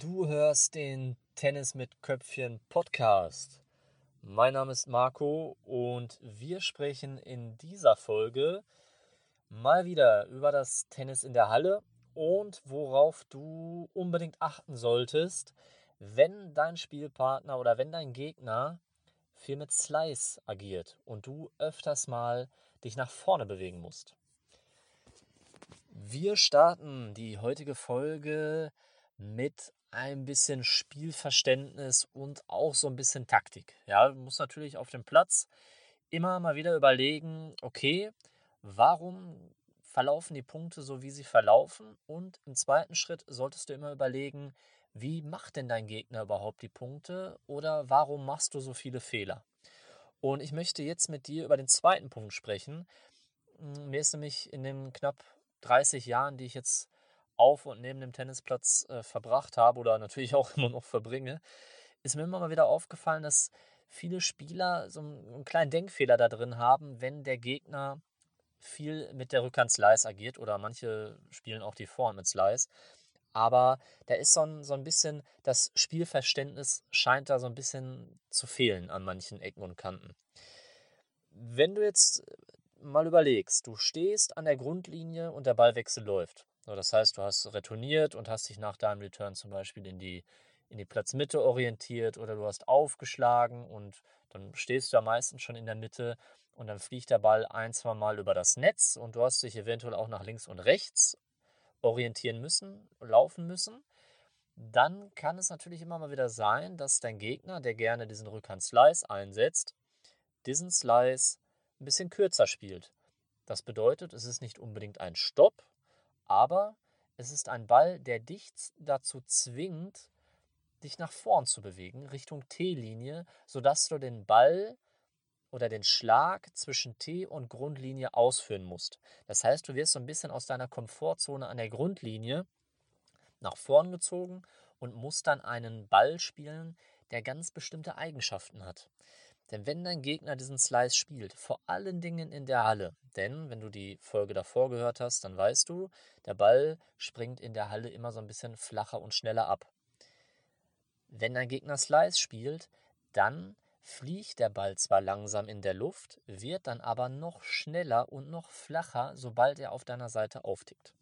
Du hörst den Tennis mit Köpfchen Podcast. Mein Name ist Marco und wir sprechen in dieser Folge mal wieder über das Tennis in der Halle und worauf du unbedingt achten solltest, wenn dein Spielpartner oder wenn dein Gegner viel mit Slice agiert und du öfters mal dich nach vorne bewegen musst. Wir starten die heutige Folge mit ein bisschen Spielverständnis und auch so ein bisschen Taktik. Ja, du musst natürlich auf dem Platz immer mal wieder überlegen, okay, warum verlaufen die Punkte so, wie sie verlaufen? Und im zweiten Schritt solltest du immer überlegen, wie macht denn dein Gegner überhaupt die Punkte oder warum machst du so viele Fehler? Und ich möchte jetzt mit dir über den zweiten Punkt sprechen. Mir ist nämlich in den knapp 30 Jahren, die ich jetzt auf und neben dem Tennisplatz äh, verbracht habe oder natürlich auch immer noch verbringe, ist mir immer mal wieder aufgefallen, dass viele Spieler so einen, einen kleinen Denkfehler da drin haben, wenn der Gegner viel mit der Rückhand Slice agiert oder manche spielen auch die Vorhand mit Slice. Aber da ist so ein, so ein bisschen, das Spielverständnis scheint da so ein bisschen zu fehlen an manchen Ecken und Kanten. Wenn du jetzt mal überlegst, du stehst an der Grundlinie und der Ballwechsel läuft. So, das heißt, du hast retourniert und hast dich nach deinem Return zum Beispiel in die, in die Platzmitte orientiert oder du hast aufgeschlagen und dann stehst du ja meistens schon in der Mitte und dann fliegt der Ball ein, zwei Mal über das Netz und du hast dich eventuell auch nach links und rechts orientieren müssen, laufen müssen. Dann kann es natürlich immer mal wieder sein, dass dein Gegner, der gerne diesen Rückhand-Slice einsetzt, diesen Slice ein bisschen kürzer spielt. Das bedeutet, es ist nicht unbedingt ein Stopp, aber es ist ein Ball, der dich dazu zwingt, dich nach vorn zu bewegen, Richtung T-Linie, sodass du den Ball oder den Schlag zwischen T und Grundlinie ausführen musst. Das heißt, du wirst so ein bisschen aus deiner Komfortzone an der Grundlinie nach vorn gezogen und musst dann einen Ball spielen, der ganz bestimmte Eigenschaften hat. Denn wenn dein Gegner diesen Slice spielt, vor allen Dingen in der Halle, denn wenn du die Folge davor gehört hast, dann weißt du, der Ball springt in der Halle immer so ein bisschen flacher und schneller ab. Wenn dein Gegner Slice spielt, dann fliegt der Ball zwar langsam in der Luft, wird dann aber noch schneller und noch flacher, sobald er auf deiner Seite auftickt.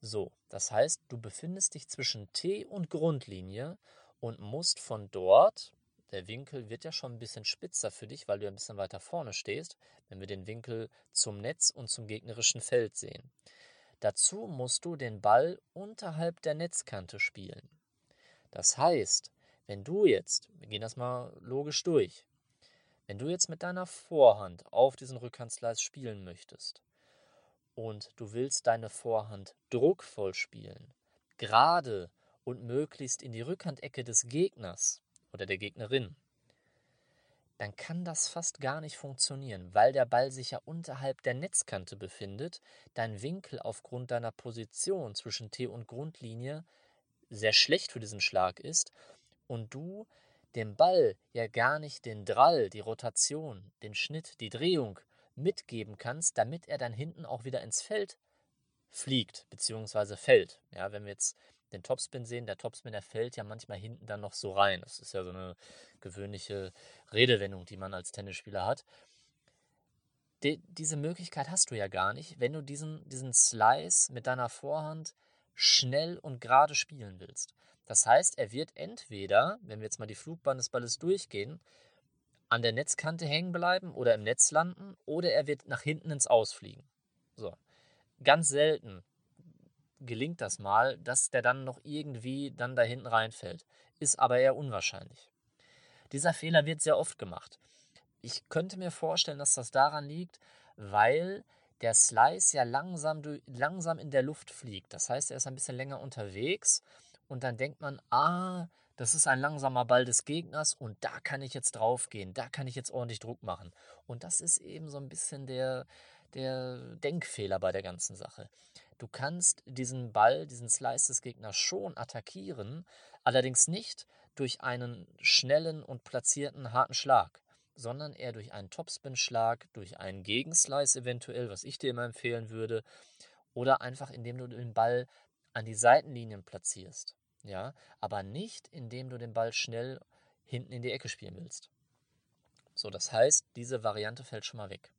So, das heißt, du befindest dich zwischen T und Grundlinie und musst von dort der Winkel wird ja schon ein bisschen spitzer für dich, weil du ein bisschen weiter vorne stehst, wenn wir den Winkel zum Netz und zum gegnerischen Feld sehen. Dazu musst du den Ball unterhalb der Netzkante spielen. Das heißt, wenn du jetzt, wir gehen das mal logisch durch, wenn du jetzt mit deiner Vorhand auf diesen Rückhandslice spielen möchtest und du willst deine Vorhand druckvoll spielen, gerade und möglichst in die Rückhandecke des Gegners, oder der Gegnerin, dann kann das fast gar nicht funktionieren, weil der Ball sich ja unterhalb der Netzkante befindet, dein Winkel aufgrund deiner Position zwischen T und Grundlinie sehr schlecht für diesen Schlag ist und du dem Ball ja gar nicht den Drall, die Rotation, den Schnitt, die Drehung mitgeben kannst, damit er dann hinten auch wieder ins Feld fliegt bzw. fällt. Ja, wenn wir jetzt den Topspin sehen. Der Topspin, der fällt ja manchmal hinten dann noch so rein. Das ist ja so eine gewöhnliche Redewendung, die man als Tennisspieler hat. Die, diese Möglichkeit hast du ja gar nicht, wenn du diesen, diesen Slice mit deiner Vorhand schnell und gerade spielen willst. Das heißt, er wird entweder, wenn wir jetzt mal die Flugbahn des Balles durchgehen, an der Netzkante hängen bleiben oder im Netz landen oder er wird nach hinten ins Ausfliegen. So. Ganz selten gelingt das mal, dass der dann noch irgendwie dann da hinten reinfällt. Ist aber eher unwahrscheinlich. Dieser Fehler wird sehr oft gemacht. Ich könnte mir vorstellen, dass das daran liegt, weil der Slice ja langsam, langsam in der Luft fliegt. Das heißt, er ist ein bisschen länger unterwegs und dann denkt man, ah, das ist ein langsamer Ball des Gegners und da kann ich jetzt draufgehen, da kann ich jetzt ordentlich Druck machen. Und das ist eben so ein bisschen der, der Denkfehler bei der ganzen Sache. Du kannst diesen Ball, diesen Slice des Gegners schon attackieren, allerdings nicht durch einen schnellen und platzierten harten Schlag, sondern eher durch einen Topspin-Schlag, durch einen Gegenslice eventuell, was ich dir immer empfehlen würde, oder einfach indem du den Ball an die Seitenlinien platzierst. ja, aber nicht, indem du den Ball schnell hinten in die Ecke spielen willst. So, das heißt, diese Variante fällt schon mal weg.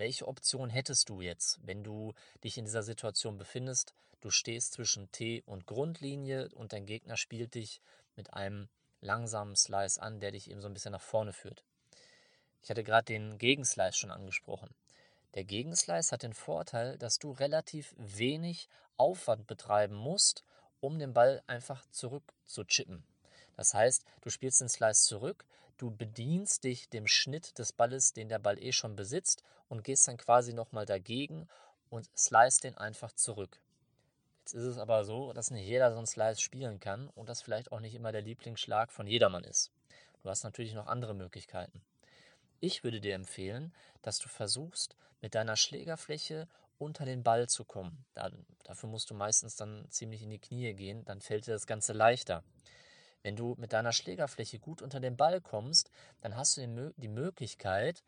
Welche Option hättest du jetzt, wenn du dich in dieser Situation befindest? Du stehst zwischen T und Grundlinie und dein Gegner spielt dich mit einem langsamen Slice an, der dich eben so ein bisschen nach vorne führt. Ich hatte gerade den Gegenslice schon angesprochen. Der Gegenslice hat den Vorteil, dass du relativ wenig Aufwand betreiben musst, um den Ball einfach zurück zu chippen. Das heißt, du spielst den Slice zurück, du bedienst dich dem Schnitt des Balles, den der Ball eh schon besitzt, und gehst dann quasi nochmal dagegen und slice den einfach zurück. Jetzt ist es aber so, dass nicht jeder so einen Slice spielen kann und das vielleicht auch nicht immer der Lieblingsschlag von jedermann ist. Du hast natürlich noch andere Möglichkeiten. Ich würde dir empfehlen, dass du versuchst, mit deiner Schlägerfläche unter den Ball zu kommen. Dafür musst du meistens dann ziemlich in die Knie gehen, dann fällt dir das Ganze leichter. Wenn du mit deiner Schlägerfläche gut unter den Ball kommst, dann hast du die Möglichkeit,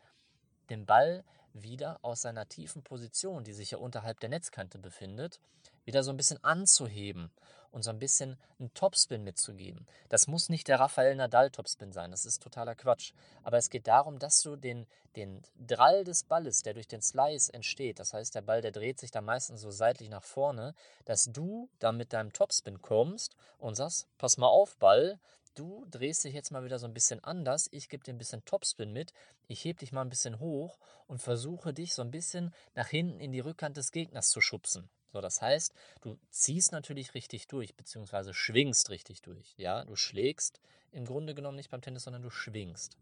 den Ball wieder aus seiner tiefen Position, die sich ja unterhalb der Netzkante befindet, wieder so ein bisschen anzuheben und so ein bisschen einen Topspin mitzugeben. Das muss nicht der Rafael Nadal Topspin sein, das ist totaler Quatsch. Aber es geht darum, dass du den, den Drall des Balles, der durch den Slice entsteht, das heißt, der Ball, der dreht sich da meistens so seitlich nach vorne, dass du da mit deinem Topspin kommst und sagst, pass mal auf, Ball, du drehst dich jetzt mal wieder so ein bisschen anders, ich gebe dir ein bisschen Topspin mit, ich heb dich mal ein bisschen hoch und versuche dich so ein bisschen nach hinten in die Rückhand des Gegners zu schubsen. So, das heißt, du ziehst natürlich richtig durch, beziehungsweise schwingst richtig durch. Ja, du schlägst im Grunde genommen nicht beim Tennis, sondern du schwingst.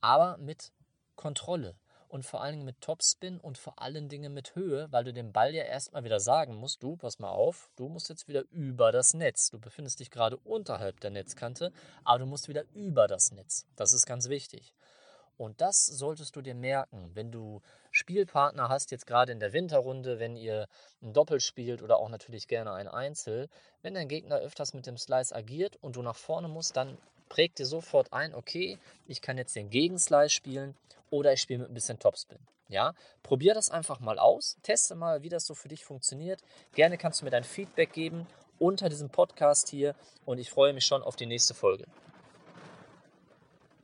Aber mit Kontrolle und vor allen Dingen mit Topspin und vor allen Dingen mit Höhe, weil du dem Ball ja erstmal wieder sagen musst, du, pass mal auf, du musst jetzt wieder über das Netz. Du befindest dich gerade unterhalb der Netzkante, aber du musst wieder über das Netz. Das ist ganz wichtig. Und das solltest du dir merken, wenn du Spielpartner hast, jetzt gerade in der Winterrunde, wenn ihr ein Doppel spielt oder auch natürlich gerne ein Einzel. Wenn dein Gegner öfters mit dem Slice agiert und du nach vorne musst, dann prägt dir sofort ein, okay, ich kann jetzt den Gegenslice spielen oder ich spiele mit ein bisschen Topspin. Ja, probier das einfach mal aus, teste mal, wie das so für dich funktioniert. Gerne kannst du mir dein Feedback geben unter diesem Podcast hier und ich freue mich schon auf die nächste Folge.